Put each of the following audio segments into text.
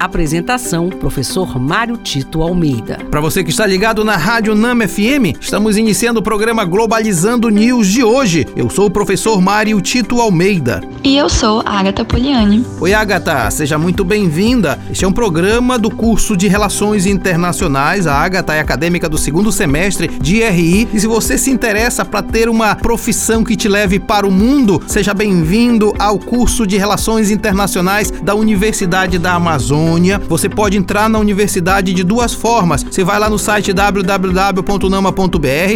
Apresentação: Professor Mário Tito Almeida. Para você que está ligado na Rádio Nama FM, estamos iniciando o programa Globalizando News de hoje. Eu sou o professor Mário Tito Almeida. E eu sou a Agatha Poliani. Oi, Agatha, seja muito bem-vinda. Este é um programa do curso de Relações Internacionais. A Agatha é acadêmica do segundo semestre de RI. E se você se interessa para ter uma profissão que te leve para o mundo, seja bem-vindo ao curso de Relações Internacionais da Universidade da Amazônia. Você pode entrar na universidade de duas formas. Você vai lá no site www.nama.br,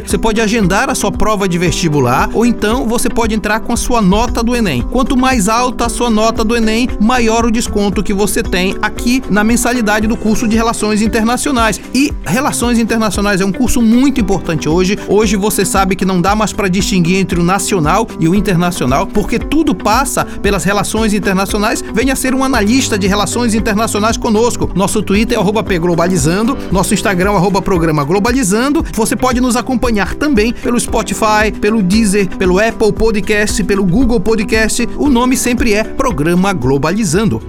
você pode agendar a sua prova de vestibular ou então você pode entrar com a sua nota do Enem. Quanto mais alta a sua nota do Enem, maior o desconto que você tem aqui na mensalidade do curso de Relações Internacionais. E Relações Internacionais é um curso muito importante hoje. Hoje você sabe que não dá mais para distinguir entre o nacional e o internacional, porque tudo passa pelas relações internacionais. Venha ser um analista de relações internacionais conosco. Nosso Twitter é arroba Globalizando, nosso Instagram é Programa Globalizando. Você pode nos acompanhar também pelo Spotify, pelo Deezer, pelo Apple Podcast, pelo Google Podcast. O nome sempre é Programa Globalizando.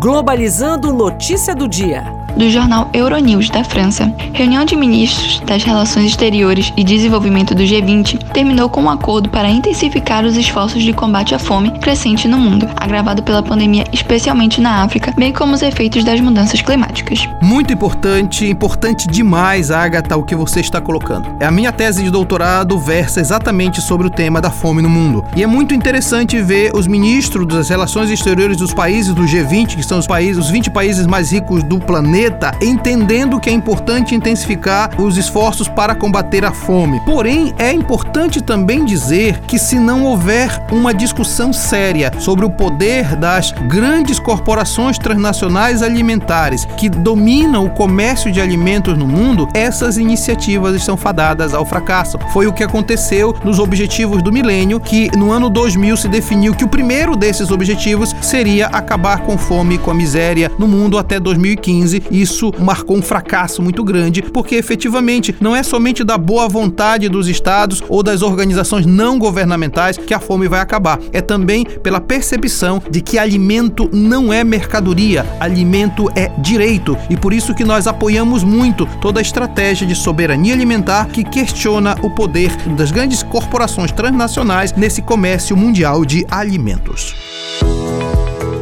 Globalizando notícia do dia do jornal Euronews da França. Reunião de ministros das Relações Exteriores e Desenvolvimento do G20 terminou com um acordo para intensificar os esforços de combate à fome crescente no mundo, agravado pela pandemia, especialmente na África, bem como os efeitos das mudanças climáticas. Muito importante, importante demais, Agatha, o que você está colocando. É a minha tese de doutorado versa exatamente sobre o tema da fome no mundo. E é muito interessante ver os ministros das relações exteriores dos países do G20, que são os países, os 20 países mais ricos do planeta, planeta, entendendo que é importante intensificar os esforços para combater a fome. Porém, é importante também dizer que se não houver uma discussão séria sobre o poder das grandes corporações transnacionais alimentares que dominam o comércio de alimentos no mundo, essas iniciativas estão fadadas ao fracasso. Foi o que aconteceu nos objetivos do milênio, que no ano 2000 se definiu que o primeiro desses objetivos seria acabar com fome e com a miséria no mundo até 2015 isso marcou um fracasso muito grande, porque efetivamente não é somente da boa vontade dos estados ou das organizações não governamentais que a fome vai acabar, é também pela percepção de que alimento não é mercadoria, alimento é direito, e por isso que nós apoiamos muito toda a estratégia de soberania alimentar que questiona o poder das grandes corporações transnacionais nesse comércio mundial de alimentos.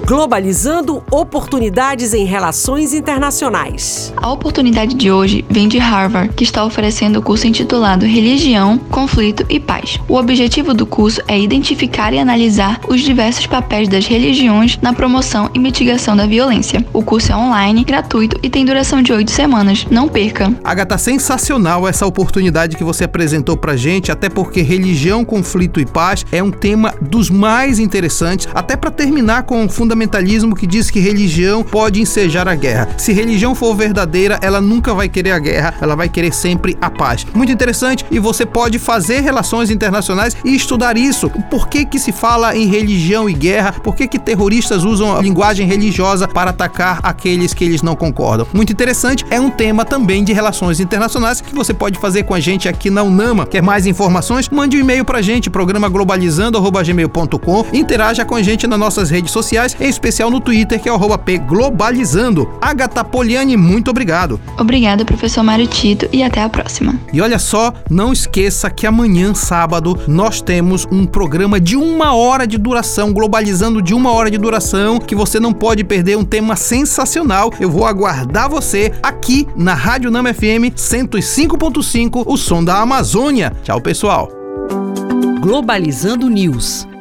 Globalizando oportunidades em relações internacionais. A oportunidade de hoje vem de Harvard, que está oferecendo o curso intitulado Religião, Conflito e Paz. O objetivo do curso é identificar e analisar os diversos papéis das religiões na promoção e mitigação da violência. O curso é online, gratuito e tem duração de oito semanas. Não perca! Agatha, sensacional essa oportunidade que você apresentou pra gente, até porque religião, conflito e paz é um tema dos mais interessantes, até para terminar com o fundamento fundamentalismo que diz que religião pode ensejar a guerra. Se religião for verdadeira, ela nunca vai querer a guerra, ela vai querer sempre a paz. Muito interessante e você pode fazer relações internacionais e estudar isso. Por que que se fala em religião e guerra? Por que que terroristas usam a linguagem religiosa para atacar aqueles que eles não concordam? Muito interessante, é um tema também de relações internacionais que você pode fazer com a gente aqui na Unama. Quer mais informações? Mande um e-mail pra gente, programa globalizando@gmail.com. Interaja com a gente nas nossas redes sociais em especial no Twitter, que é o @pglobalizando. Agatha Poliani, muito obrigado. Obrigada, professor Mário Tito, e até a próxima. E olha só, não esqueça que amanhã, sábado, nós temos um programa de uma hora de duração, globalizando de uma hora de duração, que você não pode perder, um tema sensacional. Eu vou aguardar você aqui na Rádio Nama FM 105.5, o som da Amazônia. Tchau, pessoal. Globalizando News